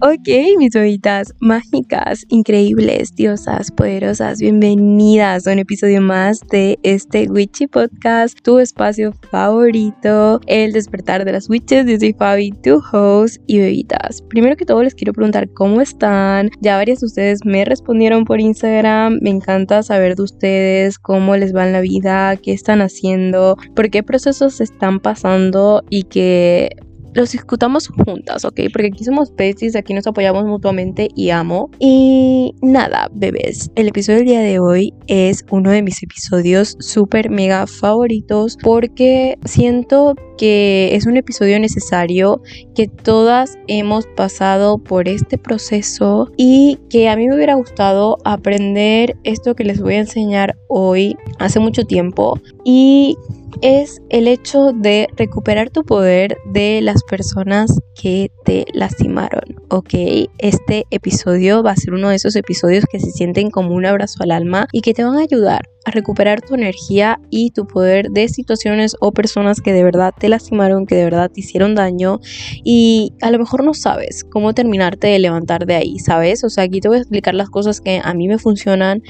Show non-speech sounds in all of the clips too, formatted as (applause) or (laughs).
Ok, mis bebitas mágicas, increíbles, diosas, poderosas, bienvenidas a un episodio más de este Witchy Podcast, tu espacio favorito, el despertar de las witches. Yo soy Fabi, tu host y bebitas. Primero que todo les quiero preguntar cómo están. Ya varias de ustedes me respondieron por Instagram. Me encanta saber de ustedes cómo les va en la vida, qué están haciendo, por qué procesos están pasando y que los discutamos juntas, ¿ok? Porque aquí somos besties, aquí nos apoyamos mutuamente y amo. Y nada, bebés, el episodio del día de hoy es uno de mis episodios súper mega favoritos porque siento que es un episodio necesario, que todas hemos pasado por este proceso y que a mí me hubiera gustado aprender esto que les voy a enseñar hoy hace mucho tiempo y es el hecho de recuperar tu poder de las personas que te lastimaron, ¿ok? Este episodio va a ser uno de esos episodios que se sienten como un abrazo al alma y que te van a ayudar a recuperar tu energía y tu poder de situaciones o personas que de verdad te lastimaron, que de verdad te hicieron daño y a lo mejor no sabes cómo terminarte de levantar de ahí, ¿sabes? O sea, aquí te voy a explicar las cosas que a mí me funcionan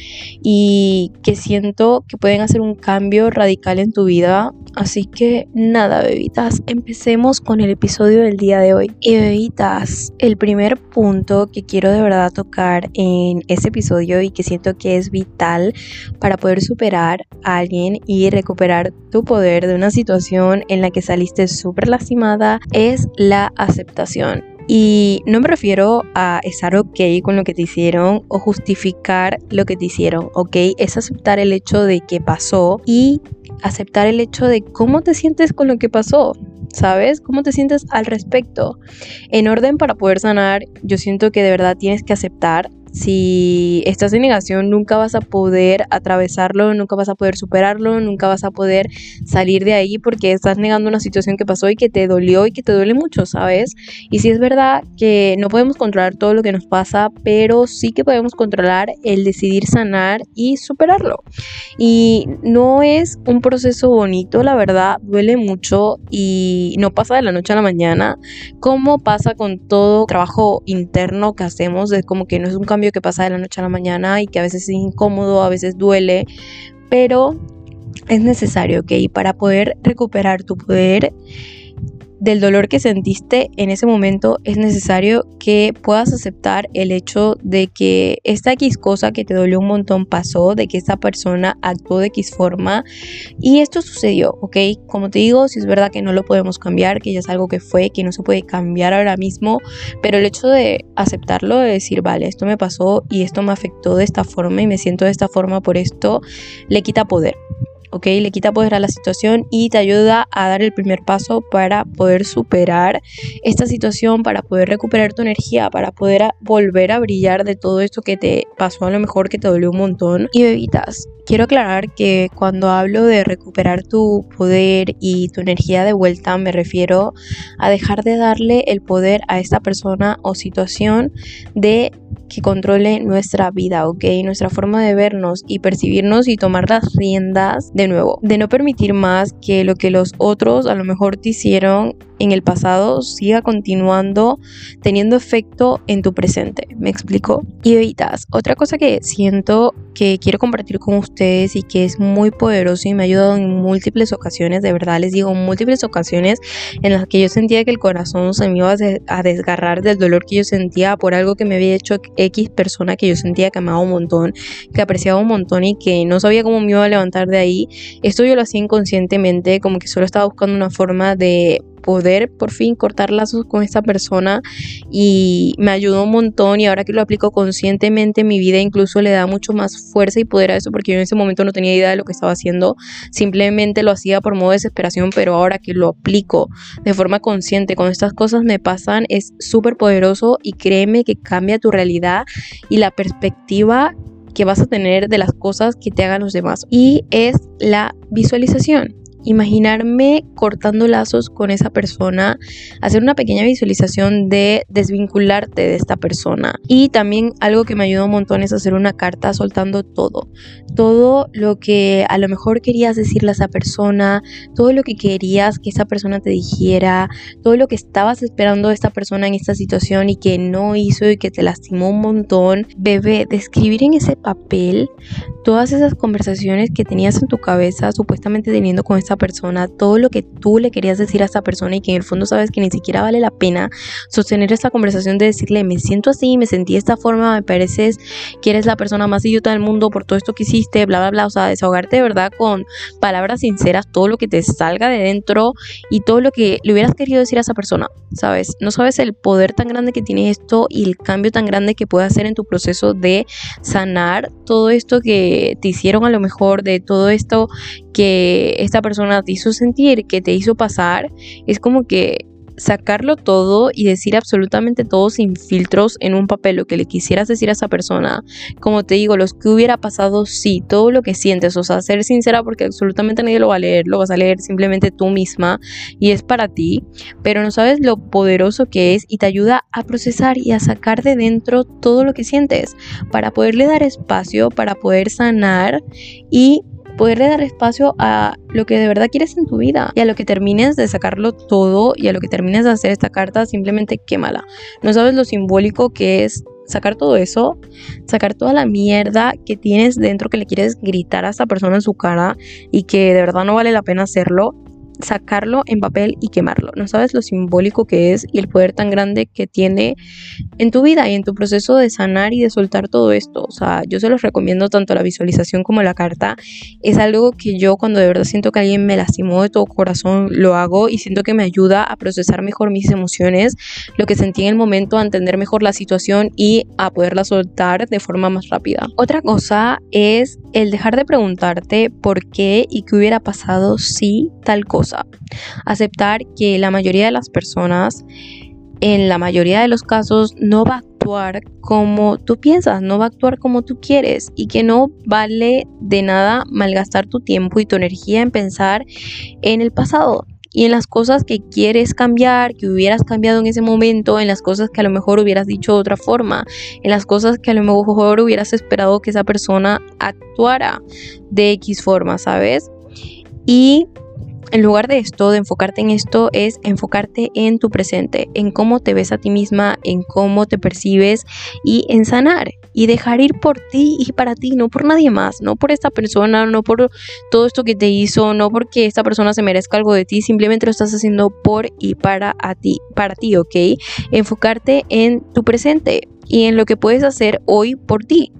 y que siento que pueden hacer un cambio radical en tu vida. Así que nada, bebitas, empecemos con el episodio del día de hoy. Y bebitas, el primer punto que quiero de verdad tocar en este episodio y que siento que es vital para poder superar a alguien y recuperar tu poder de una situación en la que saliste súper lastimada es la aceptación. Y no me refiero a estar ok con lo que te hicieron o justificar lo que te hicieron, ok, es aceptar el hecho de que pasó y aceptar el hecho de cómo te sientes con lo que pasó. ¿Sabes? ¿Cómo te sientes al respecto? En orden para poder sanar, yo siento que de verdad tienes que aceptar si estás en negación, nunca vas a poder atravesarlo, nunca vas a poder superarlo, nunca vas a poder salir de ahí porque estás negando una situación que pasó y que te dolió y que te duele mucho, ¿sabes? Y si es verdad que no podemos controlar todo lo que nos pasa, pero sí que podemos controlar el decidir sanar y superarlo. Y no es un proceso bonito, la verdad, duele mucho y no pasa de la noche a la mañana, como pasa con todo trabajo interno que hacemos, es como que no es un cambio que pasa de la noche a la mañana y que a veces es incómodo, a veces duele, pero es necesario, ¿ok? Para poder recuperar tu poder del dolor que sentiste en ese momento, es necesario que puedas aceptar el hecho de que esta X cosa que te dolió un montón pasó, de que esta persona actuó de X forma y esto sucedió, ¿ok? Como te digo, si es verdad que no lo podemos cambiar, que ya es algo que fue, que no se puede cambiar ahora mismo, pero el hecho de aceptarlo, de decir, vale, esto me pasó y esto me afectó de esta forma y me siento de esta forma por esto, le quita poder. ¿Ok? Le quita poder a la situación y te ayuda a dar el primer paso para poder superar esta situación, para poder recuperar tu energía, para poder volver a brillar de todo esto que te pasó a lo mejor que te dolió un montón. Y bebitas, quiero aclarar que cuando hablo de recuperar tu poder y tu energía de vuelta, me refiero a dejar de darle el poder a esta persona o situación de que controle nuestra vida, ¿ok? Nuestra forma de vernos y percibirnos y tomar las riendas de nuevo, de no permitir más que lo que los otros a lo mejor te hicieron en el pasado siga continuando teniendo efecto en tu presente. ¿Me explico? Y evitas. Otra cosa que siento que quiero compartir con ustedes y que es muy poderoso y me ha ayudado en múltiples ocasiones, de verdad les digo, múltiples ocasiones en las que yo sentía que el corazón se me iba a desgarrar del dolor que yo sentía por algo que me había hecho X persona que yo sentía que amaba un montón, que apreciaba un montón y que no sabía cómo me iba a levantar de ahí. Esto yo lo hacía inconscientemente, como que solo estaba buscando una forma de poder por fin cortar lazos con esta persona y me ayudó un montón y ahora que lo aplico conscientemente mi vida incluso le da mucho más fuerza y poder a eso porque yo en ese momento no tenía idea de lo que estaba haciendo, simplemente lo hacía por modo de desesperación, pero ahora que lo aplico de forma consciente, cuando estas cosas me pasan es súper poderoso y créeme que cambia tu realidad y la perspectiva que vas a tener de las cosas que te hagan los demás y es la visualización. Imaginarme cortando lazos con esa persona, hacer una pequeña visualización de desvincularte de esta persona. Y también algo que me ayudó un montón es hacer una carta soltando todo. Todo lo que a lo mejor querías decirle a esa persona, todo lo que querías que esa persona te dijera, todo lo que estabas esperando de esta persona en esta situación y que no hizo y que te lastimó un montón. Bebé, describir en ese papel todas esas conversaciones que tenías en tu cabeza supuestamente teniendo con esta persona, todo lo que tú le querías decir a esta persona y que en el fondo sabes que ni siquiera vale la pena sostener esta conversación de decirle, me siento así, me sentí de esta forma, me pareces que eres la persona más idiota del mundo por todo esto que hiciste, bla, bla, bla, o sea, desahogarte de verdad con palabras sinceras, todo lo que te salga de dentro y todo lo que le hubieras querido decir a esa persona, ¿sabes? No sabes el poder tan grande que tiene esto y el cambio tan grande que puede hacer en tu proceso de sanar todo esto que te hicieron a lo mejor, de todo esto que esta persona te hizo sentir, que te hizo pasar, es como que sacarlo todo y decir absolutamente todo sin filtros en un papel, lo que le quisieras decir a esa persona. Como te digo, los que hubiera pasado, sí, todo lo que sientes, o sea, ser sincera porque absolutamente nadie lo va a leer, lo vas a leer simplemente tú misma y es para ti, pero no sabes lo poderoso que es y te ayuda a procesar y a sacar de dentro todo lo que sientes para poderle dar espacio, para poder sanar y poderle dar espacio a lo que de verdad quieres en tu vida y a lo que termines de sacarlo todo y a lo que termines de hacer esta carta, simplemente quémala. No sabes lo simbólico que es sacar todo eso, sacar toda la mierda que tienes dentro que le quieres gritar a esta persona en su cara y que de verdad no vale la pena hacerlo sacarlo en papel y quemarlo. No sabes lo simbólico que es y el poder tan grande que tiene en tu vida y en tu proceso de sanar y de soltar todo esto. O sea, yo se los recomiendo tanto la visualización como la carta. Es algo que yo cuando de verdad siento que alguien me lastimó de todo corazón lo hago y siento que me ayuda a procesar mejor mis emociones, lo que sentí en el momento, a entender mejor la situación y a poderla soltar de forma más rápida. Otra cosa es el dejar de preguntarte por qué y qué hubiera pasado si tal cosa. Aceptar que la mayoría de las personas, en la mayoría de los casos, no va a actuar como tú piensas, no va a actuar como tú quieres y que no vale de nada malgastar tu tiempo y tu energía en pensar en el pasado y en las cosas que quieres cambiar, que hubieras cambiado en ese momento, en las cosas que a lo mejor hubieras dicho de otra forma, en las cosas que a lo mejor hubieras esperado que esa persona actuara de X forma, ¿sabes? Y en lugar de esto, de enfocarte en esto, es enfocarte en tu presente, en cómo te ves a ti misma, en cómo te percibes y en sanar y dejar ir por ti y para ti, no por nadie más, no por esta persona, no por todo esto que te hizo, no porque esta persona se merezca algo de ti, simplemente lo estás haciendo por y para a ti, para ti, ¿ok? Enfocarte en tu presente y en lo que puedes hacer hoy por ti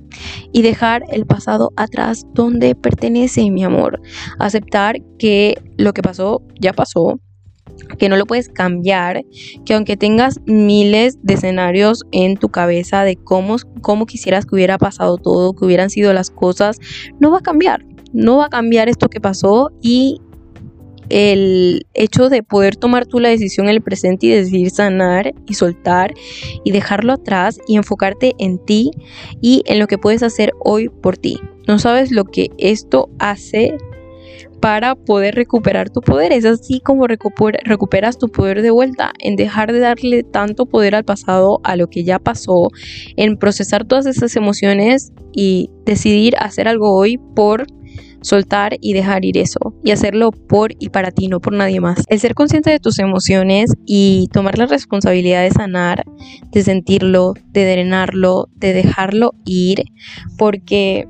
y dejar el pasado atrás donde pertenece, mi amor. Aceptar que lo que pasó ya pasó, que no lo puedes cambiar, que aunque tengas miles de escenarios en tu cabeza de cómo, cómo quisieras que hubiera pasado todo, que hubieran sido las cosas, no va a cambiar. No va a cambiar esto que pasó y el hecho de poder tomar tú la decisión en el presente y decidir sanar y soltar y dejarlo atrás y enfocarte en ti y en lo que puedes hacer hoy por ti. No sabes lo que esto hace para poder recuperar tu poder. Es así como recuperas tu poder de vuelta, en dejar de darle tanto poder al pasado, a lo que ya pasó, en procesar todas esas emociones y decidir hacer algo hoy por soltar y dejar ir eso y hacerlo por y para ti, no por nadie más. El ser consciente de tus emociones y tomar la responsabilidad de sanar, de sentirlo, de drenarlo, de dejarlo ir, porque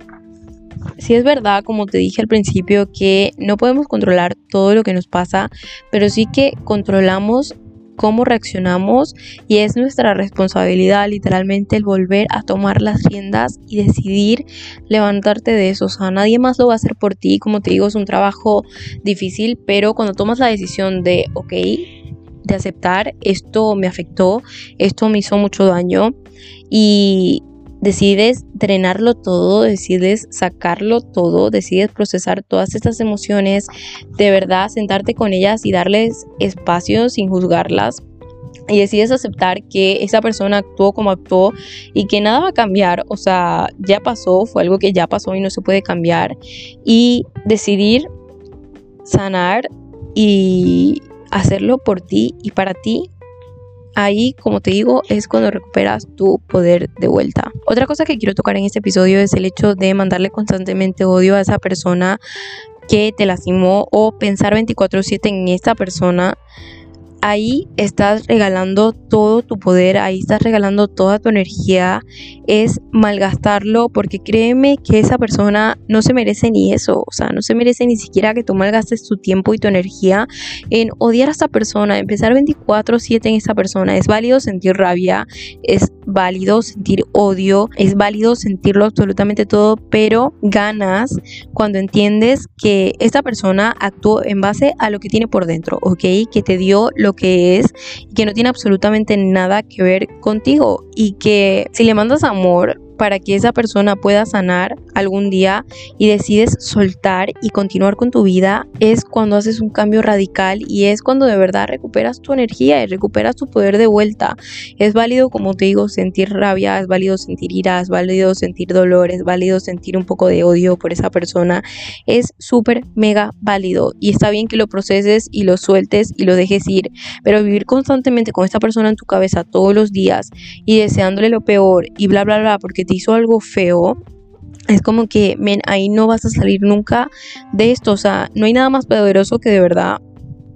si es verdad, como te dije al principio, que no podemos controlar todo lo que nos pasa, pero sí que controlamos cómo reaccionamos y es nuestra responsabilidad literalmente el volver a tomar las riendas y decidir levantarte de eso. O sea, nadie más lo va a hacer por ti. Como te digo, es un trabajo difícil, pero cuando tomas la decisión de, ok, de aceptar, esto me afectó, esto me hizo mucho daño y decides drenarlo todo, decides sacarlo todo, decides procesar todas estas emociones, de verdad sentarte con ellas y darles espacio sin juzgarlas. Y decides aceptar que esa persona actuó como actuó y que nada va a cambiar. O sea, ya pasó, fue algo que ya pasó y no se puede cambiar. Y decidir sanar y hacerlo por ti y para ti ahí, como te digo, es cuando recuperas tu poder de vuelta. Otra cosa que quiero tocar en este episodio es el hecho de mandarle constantemente odio a esa persona que te lastimó o pensar 24/7 en esta persona ahí estás regalando todo tu poder, ahí estás regalando toda tu energía, es malgastarlo porque créeme que esa persona no se merece ni eso, o sea, no se merece ni siquiera que tú malgastes tu tiempo y tu energía en odiar a esta persona, empezar 24/7 en esa persona. Es válido sentir rabia, es válido sentir odio, es válido sentirlo absolutamente todo, pero ganas cuando entiendes que esta persona actuó en base a lo que tiene por dentro, ¿ok? Que te dio lo que es y que no tiene absolutamente nada que ver contigo y que si le mandas amor para que esa persona pueda sanar algún día y decides soltar y continuar con tu vida, es cuando haces un cambio radical y es cuando de verdad recuperas tu energía y recuperas tu poder de vuelta. Es válido, como te digo, sentir rabia, es válido sentir ira, es válido sentir dolor, es válido sentir un poco de odio por esa persona. Es súper mega válido y está bien que lo proceses y lo sueltes y lo dejes ir, pero vivir constantemente con esta persona en tu cabeza todos los días y deseándole lo peor y bla bla bla porque te hizo algo feo, es como que, men, ahí no vas a salir nunca de esto. O sea, no hay nada más poderoso que de verdad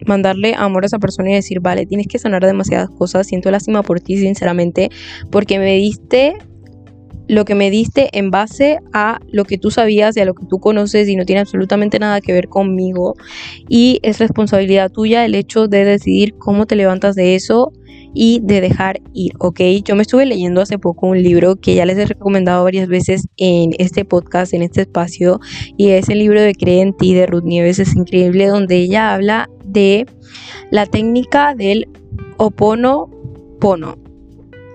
mandarle amor a esa persona y decir, vale, tienes que sanar demasiadas cosas, siento lástima por ti, sinceramente, porque me diste lo que me diste en base a lo que tú sabías y a lo que tú conoces y no tiene absolutamente nada que ver conmigo. Y es responsabilidad tuya el hecho de decidir cómo te levantas de eso y de dejar ir, ¿ok? Yo me estuve leyendo hace poco un libro que ya les he recomendado varias veces en este podcast, en este espacio, y es el libro de Cree en ti de Ruth Nieves, es increíble, donde ella habla de la técnica del opono pono.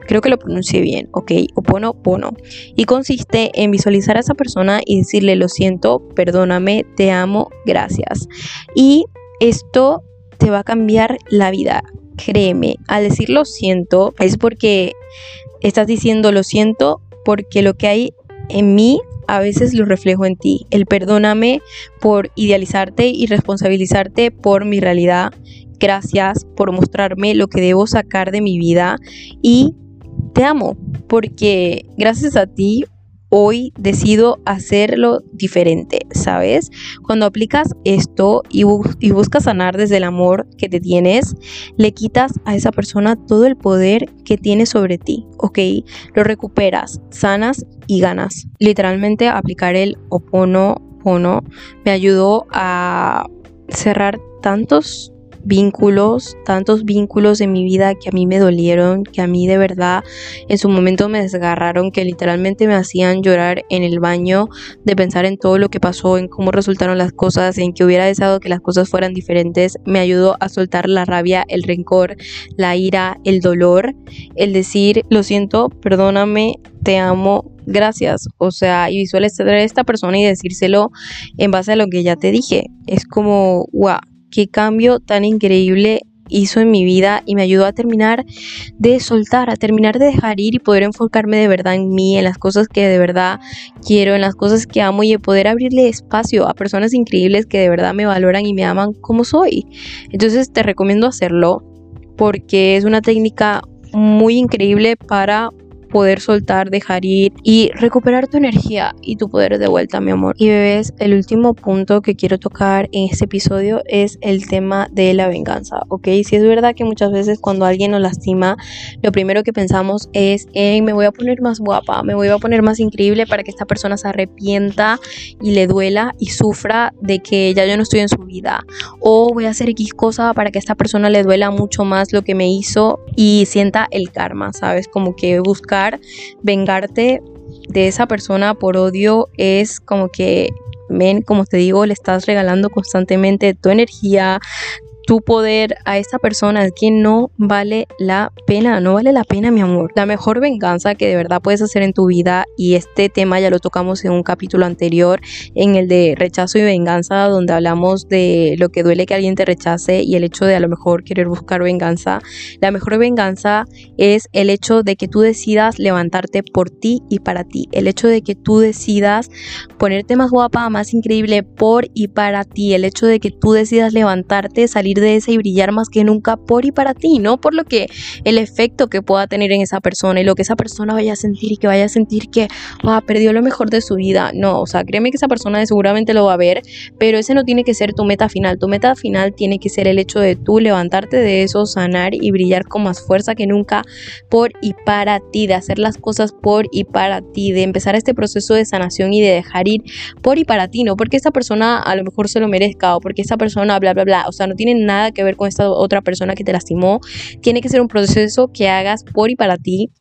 Creo que lo pronuncié bien, ¿ok? Opono pono. Y consiste en visualizar a esa persona y decirle, lo siento, perdóname, te amo, gracias. Y esto te va a cambiar la vida créeme, al decir lo siento es porque estás diciendo lo siento porque lo que hay en mí a veces lo reflejo en ti. El perdóname por idealizarte y responsabilizarte por mi realidad. Gracias por mostrarme lo que debo sacar de mi vida y te amo porque gracias a ti hoy decido hacerlo diferente, ¿sabes? Cuando aplicas esto y, buscas sanar desde el amor que te tienes, le quitas a esa persona todo el poder que tiene sobre ti, ¿ok? Lo recuperas, sanas y ganas. Literalmente aplicar el opono me ayudó a cerrar tantos vínculos, tantos vínculos en mi vida que a mí me dolieron, que a mí de verdad en su momento me desgarraron, que literalmente me hacían llorar en el baño de pensar en todo lo que pasó, en cómo resultaron las cosas, en que hubiera deseado que las cosas fueran diferentes, me ayudó a soltar la rabia, el rencor, la ira, el dolor, el decir, lo siento, perdóname, te amo, gracias. O sea, y visualizar a esta persona y decírselo en base a lo que ya te dije. Es como, wow, qué cambio tan increíble hizo en mi vida y me ayudó a terminar de soltar, a terminar de dejar ir y poder enfocarme de verdad en mí, en las cosas que de verdad quiero, en las cosas que amo y poder abrirle espacio a personas increíbles que de verdad me valoran y me aman como soy. Entonces te recomiendo hacerlo porque es una técnica muy increíble para poder soltar, dejar ir y recuperar tu energía y tu poder de vuelta, mi amor. Y bebés, el último punto que quiero tocar en este episodio es el tema de la venganza, ¿ok? Si es verdad que muchas veces cuando alguien nos lastima, lo primero que pensamos es, en me voy a poner más guapa, me voy a poner más increíble para que esta persona se arrepienta y le duela y sufra de que ya yo no estoy en su vida. O voy a hacer X cosa para que esta persona le duela mucho más lo que me hizo y sienta el karma, ¿sabes? Como que busca vengarte de esa persona por odio es como que, men, como te digo, le estás regalando constantemente tu energía, tu poder a esta persona es que no vale la pena, no vale la pena mi amor. La mejor venganza que de verdad puedes hacer en tu vida y este tema ya lo tocamos en un capítulo anterior en el de rechazo y venganza donde hablamos de lo que duele que alguien te rechace y el hecho de a lo mejor querer buscar venganza. La mejor venganza es el hecho de que tú decidas levantarte por ti y para ti. El hecho de que tú decidas ponerte más guapa, más increíble por y para ti. El hecho de que tú decidas levantarte, salir de esa y brillar más que nunca por y para ti, no por lo que el efecto que pueda tener en esa persona y lo que esa persona vaya a sentir y que vaya a sentir que ah, perdió lo mejor de su vida. No, o sea, créeme que esa persona seguramente lo va a ver, pero ese no tiene que ser tu meta final. Tu meta final tiene que ser el hecho de tú levantarte de eso, sanar y brillar con más fuerza que nunca por y para ti, de hacer las cosas por y para ti, de empezar este proceso de sanación y de dejar ir por y para ti, no porque esa persona a lo mejor se lo merezca o porque esa persona bla bla bla, o sea, no tiene nada que ver con esta otra persona que te lastimó. Tiene que ser un proceso que hagas por y para ti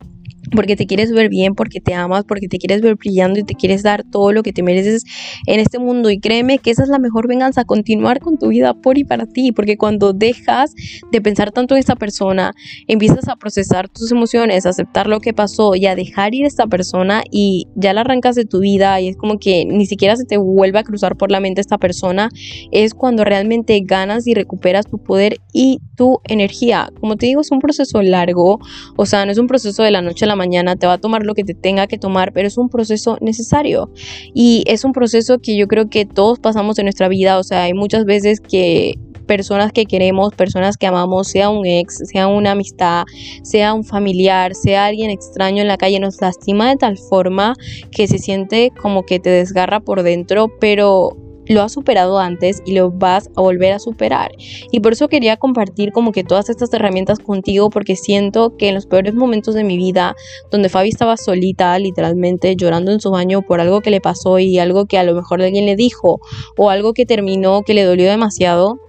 porque te quieres ver bien, porque te amas, porque te quieres ver brillando y te quieres dar todo lo que te mereces en este mundo. Y créeme que esa es la mejor venganza, continuar con tu vida por y para ti, porque cuando dejas de pensar tanto en esta persona, empiezas a procesar tus emociones, a aceptar lo que pasó y a dejar ir a esta persona y ya la arrancas de tu vida y es como que ni siquiera se te vuelve a cruzar por la mente esta persona, es cuando realmente ganas y recuperas tu poder y tu energía. Como te digo, es un proceso largo, o sea, no es un proceso de la noche a la mañana, te va a tomar lo que te tenga que tomar, pero es un proceso necesario. Y es un proceso que yo creo que todos pasamos en nuestra vida, o sea, hay muchas veces que personas que queremos, personas que amamos, sea un ex, sea una amistad, sea un familiar, sea alguien extraño en la calle, nos lastima de tal forma que se siente como que te desgarra por dentro, pero lo has superado antes y lo vas a volver a superar. Y por eso quería compartir como que todas estas herramientas contigo porque siento que en los peores momentos de mi vida, donde Fabi estaba solita, literalmente llorando en su baño por algo que le pasó y algo que a lo mejor alguien le dijo o algo que terminó que le dolió demasiado,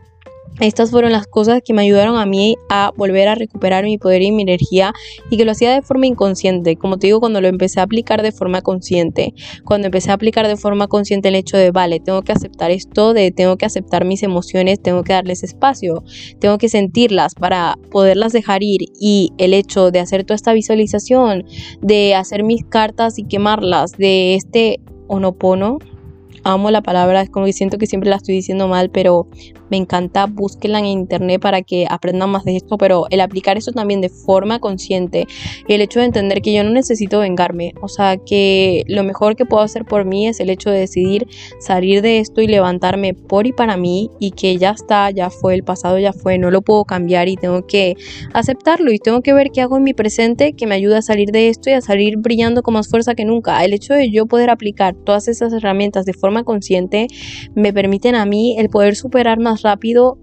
estas fueron las cosas que me ayudaron a mí a volver a recuperar mi poder y mi energía y que lo hacía de forma inconsciente. Como te digo, cuando lo empecé a aplicar de forma consciente, cuando empecé a aplicar de forma consciente el hecho de, vale, tengo que aceptar esto, de tengo que aceptar mis emociones, tengo que darles espacio, tengo que sentirlas para poderlas dejar ir y el hecho de hacer toda esta visualización, de hacer mis cartas y quemarlas, de este onopono, amo la palabra, es como que siento que siempre la estoy diciendo mal, pero me encanta, búsquenla en internet para que aprendan más de esto, pero el aplicar eso también de forma consciente y el hecho de entender que yo no necesito vengarme, o sea, que lo mejor que puedo hacer por mí es el hecho de decidir salir de esto y levantarme por y para mí y que ya está, ya fue, el pasado ya fue, no lo puedo cambiar y tengo que aceptarlo y tengo que ver qué hago en mi presente que me ayuda a salir de esto y a salir brillando con más fuerza que nunca. El hecho de yo poder aplicar todas esas herramientas de forma consciente me permiten a mí el poder superar más rápido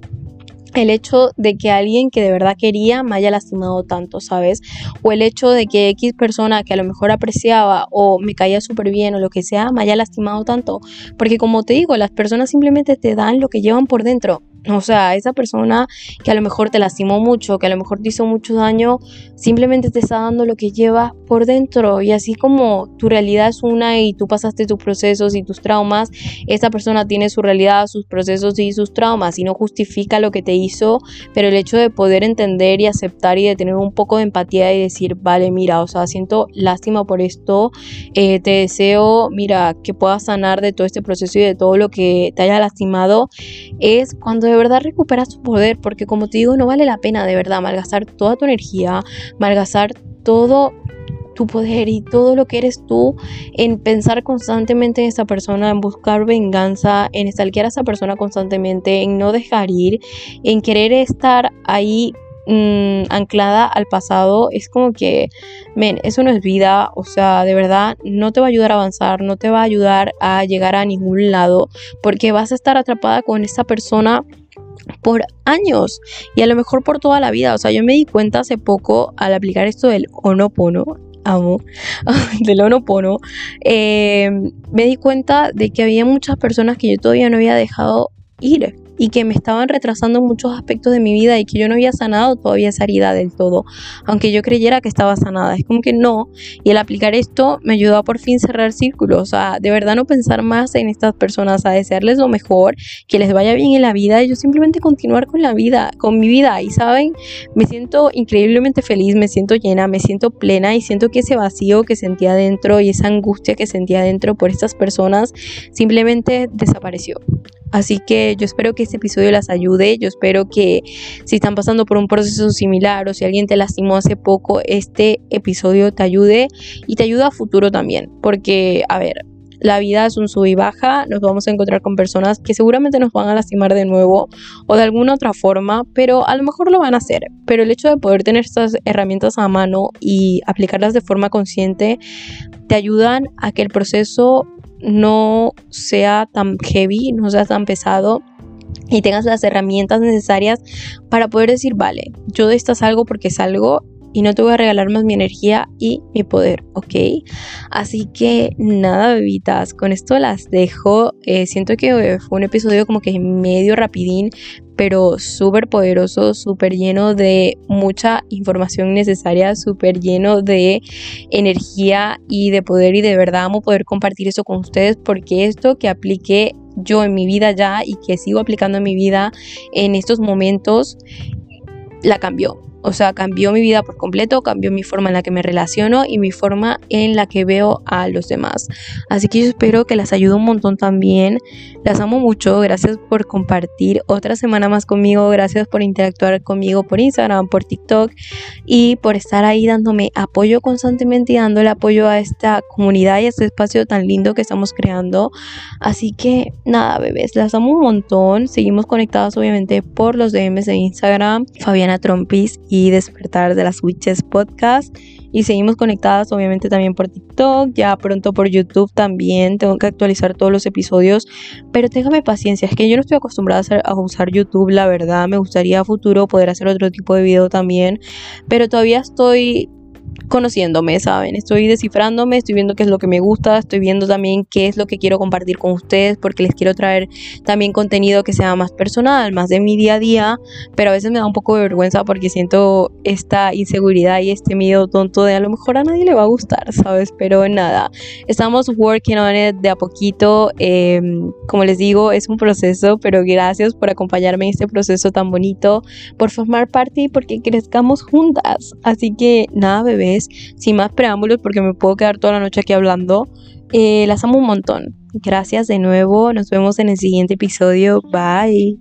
el hecho de que alguien que de verdad quería me haya lastimado tanto, ¿sabes? O el hecho de que X persona que a lo mejor apreciaba o me caía súper bien o lo que sea, me haya lastimado tanto. Porque como te digo, las personas simplemente te dan lo que llevan por dentro. O sea, esa persona que a lo mejor te lastimó mucho, que a lo mejor te hizo mucho daño, simplemente te está dando lo que lleva por dentro. Y así como tu realidad es una y tú pasaste tus procesos y tus traumas, esa persona tiene su realidad, sus procesos y sus traumas y no justifica lo que te hizo, pero el hecho de poder entender y aceptar y de tener un poco de empatía y decir, vale, mira, o sea, siento lástima por esto, eh, te deseo, mira, que puedas sanar de todo este proceso y de todo lo que te haya lastimado, es cuando de verdad recuperas tu poder, porque como te digo, no vale la pena de verdad malgastar toda tu energía, malgastar todo tu poder y todo lo que eres tú en pensar constantemente en esa persona, en buscar venganza, en estalquear a esa persona constantemente, en no dejar ir, en querer estar ahí mm, anclada al pasado, es como que, men, eso no es vida, o sea, de verdad no te va a ayudar a avanzar, no te va a ayudar a llegar a ningún lado, porque vas a estar atrapada con esa persona por años y a lo mejor por toda la vida. O sea, yo me di cuenta hace poco al aplicar esto del Onopono, amo, (laughs) del Onopono, eh, me di cuenta de que había muchas personas que yo todavía no había dejado ir y que me estaban retrasando muchos aspectos de mi vida y que yo no había sanado todavía esa herida del todo, aunque yo creyera que estaba sanada. Es como que no. Y el aplicar esto me ayudó a por fin cerrar círculos, sea, de verdad no pensar más en estas personas, a desearles lo mejor, que les vaya bien en la vida y yo simplemente continuar con la vida, con mi vida. Y saben, me siento increíblemente feliz, me siento llena, me siento plena y siento que ese vacío que sentía dentro y esa angustia que sentía dentro por estas personas simplemente desapareció. Así que yo espero que este episodio las ayude, yo espero que si están pasando por un proceso similar o si alguien te lastimó hace poco, este episodio te ayude y te ayuda a futuro también, porque a ver, la vida es un sub y baja, nos vamos a encontrar con personas que seguramente nos van a lastimar de nuevo o de alguna otra forma, pero a lo mejor lo van a hacer. Pero el hecho de poder tener estas herramientas a mano y aplicarlas de forma consciente te ayudan a que el proceso no sea tan heavy, no sea tan pesado y tengas las herramientas necesarias para poder decir, vale, yo de esta salgo porque salgo y no te voy a regalar más mi energía y mi poder, ¿ok? Así que nada, bebitas, con esto las dejo. Eh, siento que fue un episodio como que medio rapidín, pero súper poderoso, súper lleno de mucha información necesaria, súper lleno de energía y de poder y de verdad amo poder compartir eso con ustedes porque esto que apliqué yo en mi vida ya y que sigo aplicando en mi vida en estos momentos la cambió. O sea, cambió mi vida por completo, cambió mi forma en la que me relaciono y mi forma en la que veo a los demás. Así que yo espero que las ayude un montón también. Las amo mucho. Gracias por compartir otra semana más conmigo. Gracias por interactuar conmigo por Instagram, por TikTok y por estar ahí dándome apoyo constantemente y dándole apoyo a esta comunidad y a este espacio tan lindo que estamos creando. Así que nada, bebés, las amo un montón. Seguimos conectados obviamente por los DMs de Instagram. Fabiana Trompis y Despertar de las Witches podcast. Y seguimos conectadas obviamente también por TikTok, ya pronto por YouTube también. Tengo que actualizar todos los episodios, pero téngame paciencia, es que yo no estoy acostumbrada a, a usar YouTube, la verdad. Me gustaría a futuro poder hacer otro tipo de video también, pero todavía estoy conociéndome, ¿saben? Estoy descifrándome, estoy viendo qué es lo que me gusta, estoy viendo también qué es lo que quiero compartir con ustedes, porque les quiero traer también contenido que sea más personal, más de mi día a día, pero a veces me da un poco de vergüenza porque siento esta inseguridad y este miedo tonto de a lo mejor a nadie le va a gustar, ¿sabes? Pero nada, estamos working on it de a poquito, em, como les digo, es un proceso, pero gracias por acompañarme en este proceso tan bonito, por formar parte y porque crezcamos juntas. Así que nada, bebé sin más preámbulos porque me puedo quedar toda la noche aquí hablando. Eh, las amo un montón. Gracias de nuevo. Nos vemos en el siguiente episodio. Bye.